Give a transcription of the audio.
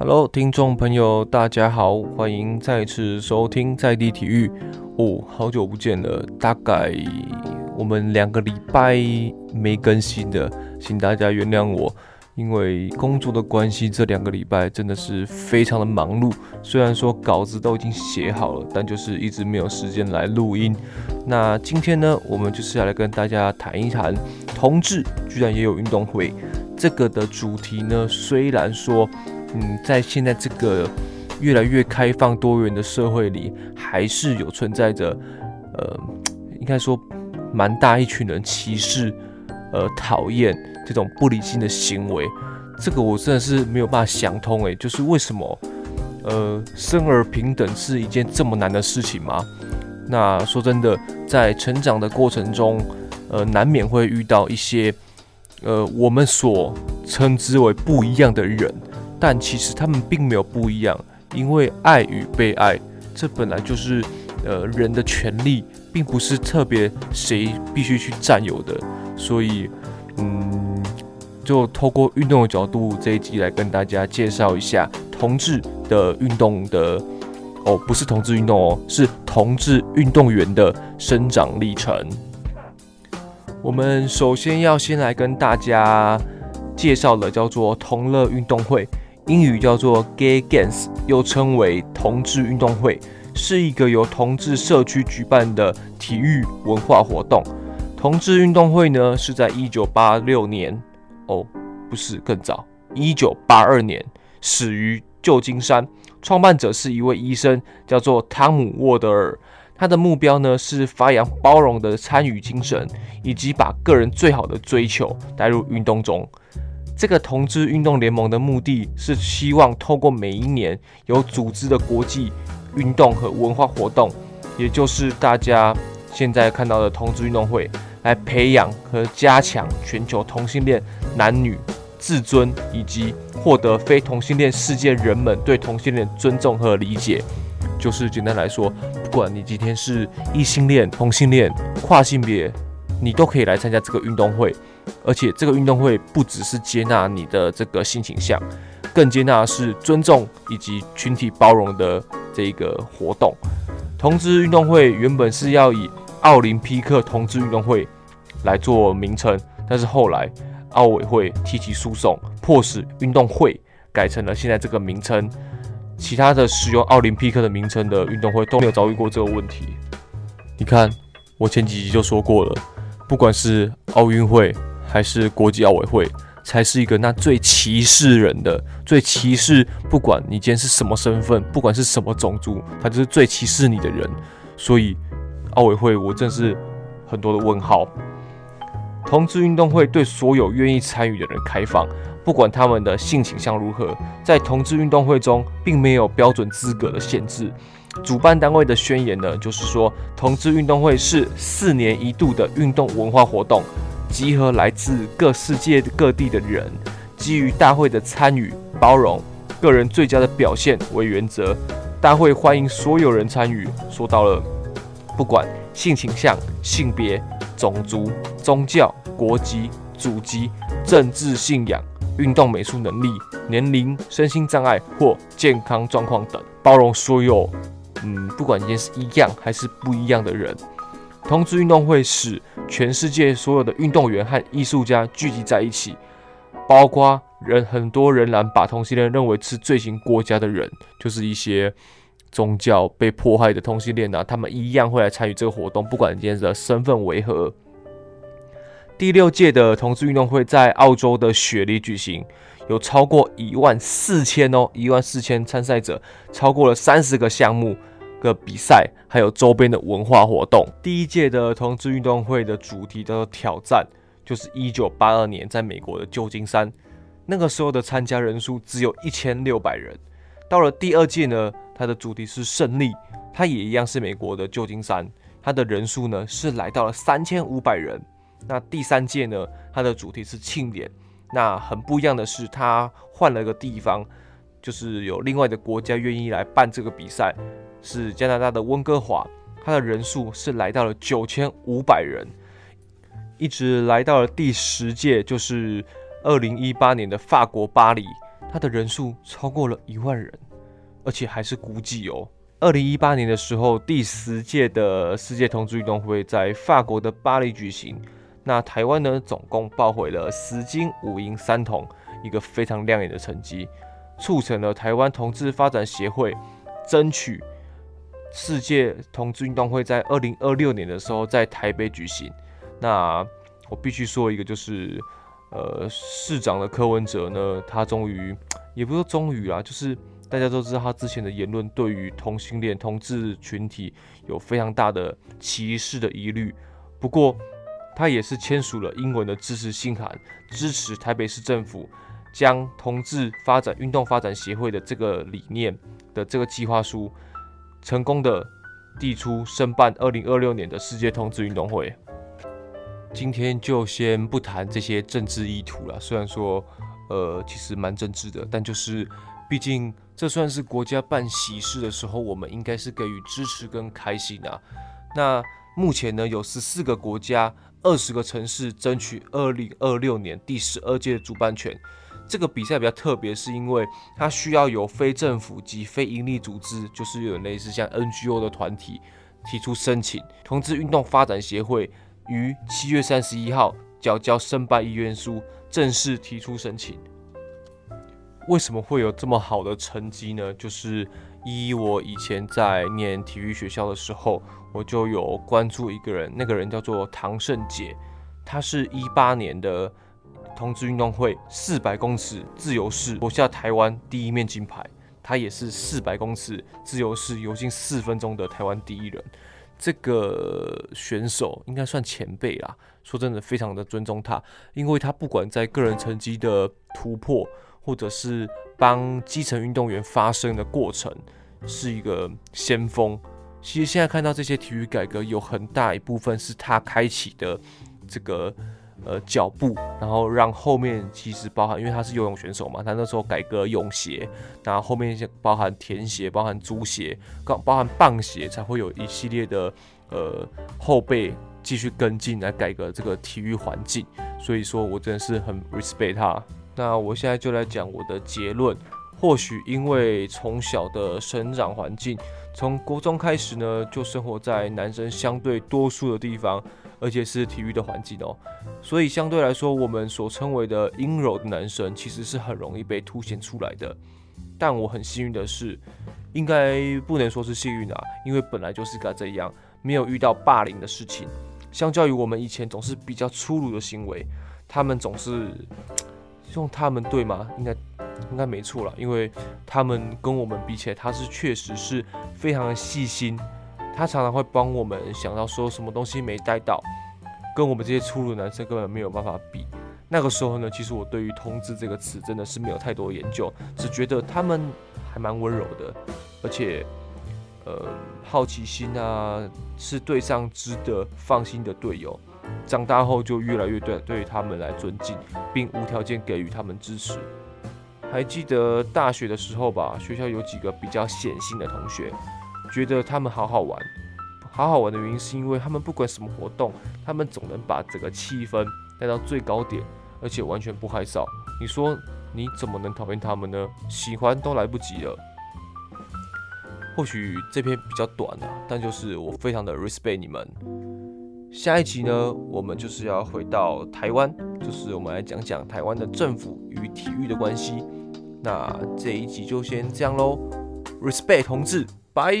Hello，听众朋友，大家好，欢迎再次收听在地体育。哦，好久不见了，大概我们两个礼拜没更新的，请大家原谅我，因为工作的关系，这两个礼拜真的是非常的忙碌。虽然说稿子都已经写好了，但就是一直没有时间来录音。那今天呢，我们就是要来跟大家谈一谈，同志居然也有运动会。这个的主题呢，虽然说。嗯，在现在这个越来越开放多元的社会里，还是有存在着，呃，应该说蛮大一群人歧视，呃，讨厌这种不理性的行为。这个我真的是没有办法想通，诶，就是为什么，呃，生而平等是一件这么难的事情吗？那说真的，在成长的过程中，呃，难免会遇到一些，呃，我们所称之为不一样的人。但其实他们并没有不一样，因为爱与被爱，这本来就是呃人的权利，并不是特别谁必须去占有的。所以，嗯，就透过运动的角度，这一集来跟大家介绍一下同志的运动的哦，不是同志运动哦，是同志运动员的生长历程。我们首先要先来跟大家介绍的叫做同乐运动会。英语叫做 Gay Games，又称为同志运动会，是一个由同志社区举办的体育文化活动。同志运动会呢，是在一九八六年，哦，不是更早，一九八二年始于旧金山，创办者是一位医生，叫做汤姆沃德尔。他的目标呢，是发扬包容的参与精神，以及把个人最好的追求带入运动中。这个同志运动联盟的目的是希望透过每一年有组织的国际运动和文化活动，也就是大家现在看到的同志运动会，来培养和加强全球同性恋男女自尊，以及获得非同性恋世界人们对同性恋尊重和理解。就是简单来说，不管你今天是异性恋、同性恋、跨性别，你都可以来参加这个运动会。而且这个运动会不只是接纳你的这个性倾向，更接纳的是尊重以及群体包容的这个活动。同志运动会原本是要以奥林匹克同志运动会来做名称，但是后来奥委会提起诉讼，迫使运动会改成了现在这个名称。其他的使用奥林匹克的名称的运动会都没有遭遇过这个问题。你看，我前几集就说过了，不管是奥运会。还是国际奥委会才是一个那最歧视人的、最歧视不管你今天是什么身份，不管是什么种族，他就是最歧视你的人。所以奥委会我真是很多的问号。同志运动会对所有愿意参与的人开放，不管他们的性倾向如何，在同志运动会中并没有标准资格的限制。主办单位的宣言呢，就是说同志运动会是四年一度的运动文化活动。集合来自各世界各地的人，基于大会的参与、包容、个人最佳的表现为原则，大会欢迎所有人参与。说到了，不管性倾向、性别、种族、宗教、国籍、祖籍、政治信仰、运动美术能力、年龄、身心障碍或健康状况等，包容所有，嗯，不管今天是一样还是不一样的人。同志运动会使全世界所有的运动员和艺术家聚集在一起，包括人很多仍然把同性恋认为是罪行国家的人，就是一些宗教被迫害的同性恋啊，他们一样会来参与这个活动，不管今天的身份为何。第六届的同志运动会在澳洲的雪梨举行，有超过一万四千哦，一万四千参赛者，超过了三十个项目。个比赛，还有周边的文化活动。第一届的同志运动会的主题叫做“挑战”，就是一九八二年在美国的旧金山，那个时候的参加人数只有一千六百人。到了第二届呢，它的主题是“胜利”，它也一样是美国的旧金山，它的人数呢是来到了三千五百人。那第三届呢，它的主题是“庆典”，那很不一样的是，它换了个地方，就是有另外的国家愿意来办这个比赛。是加拿大的温哥华，它的人数是来到了九千五百人，一直来到了第十届，就是二零一八年的法国巴黎。它的人数超过了一万人，而且还是估计哦。二零一八年的时候，第十届的世界同志运动会在法国的巴黎举行。那台湾呢，总共报回了十金五银三铜，一个非常亮眼的成绩，促成了台湾同志发展协会争取世界同志运动会在二零二六年的时候在台北举行。那我必须说一个，就是呃，市长的柯文哲呢，他终于，也不是终于啊，就是。大家都知道他之前的言论对于同性恋同志群体有非常大的歧视的疑虑，不过他也是签署了英文的支持信函，支持台北市政府将同志发展运动发展协会的这个理念的这个计划书，成功的递出申办二零二六年的世界同志运动会。今天就先不谈这些政治意图了，虽然说呃其实蛮政治的，但就是毕竟。这算是国家办喜事的时候，我们应该是给予支持跟开心啊。那目前呢，有十四个国家、二十个城市争取二零二六年第十二届的主办权。这个比赛比较特别，是因为它需要由非政府及非营利组织，就是有类似像 NGO 的团体提出申请。同志运动发展协会于七月三十一号缴交申办意愿书，正式提出申请。为什么会有这么好的成绩呢？就是依我以前在念体育学校的时候，我就有关注一个人，那个人叫做唐胜杰，他是一八年的同志运动会四百公尺自由式夺下台湾第一面金牌，他也是四百公尺自由式游进四分钟的台湾第一人。这个选手应该算前辈啦，说真的，非常的尊重他，因为他不管在个人成绩的突破。或者是帮基层运动员发声的过程，是一个先锋。其实现在看到这些体育改革，有很大一部分是他开启的这个呃脚步，然后让后面其实包含，因为他是游泳选手嘛，他那时候改革泳鞋，然后后面包含田鞋、包含足鞋、包包含棒鞋，才会有一系列的呃后辈继续跟进来改革这个体育环境。所以说我真的是很 respect 他。那我现在就来讲我的结论。或许因为从小的生长环境，从国中开始呢，就生活在男生相对多数的地方，而且是体育的环境哦，所以相对来说，我们所称为的阴柔的男生，其实是很容易被凸显出来的。但我很幸运的是，应该不能说是幸运啊，因为本来就是该这样，没有遇到霸凌的事情。相较于我们以前总是比较粗鲁的行为，他们总是。用他们对吗？应该应该没错了，因为他们跟我们比起来，他是确实是非常的细心，他常常会帮我们想到说什么东西没带到，跟我们这些粗鲁男生根本没有办法比。那个时候呢，其实我对于“同志”这个词真的是没有太多研究，只觉得他们还蛮温柔的，而且呃好奇心啊，是对上值得放心的队友。长大后就越来越对对他们来尊敬，并无条件给予他们支持。还记得大学的时候吧，学校有几个比较显性的同学，觉得他们好好玩。好好玩的原因是因为他们不管什么活动，他们总能把整个气氛带到最高点，而且完全不害臊。你说你怎么能讨厌他们呢？喜欢都来不及了。或许这篇比较短啊，但就是我非常的 respect 你们。下一集呢，我们就是要回到台湾，就是我们来讲讲台湾的政府与体育的关系。那这一集就先这样喽，Respect 同志，拜。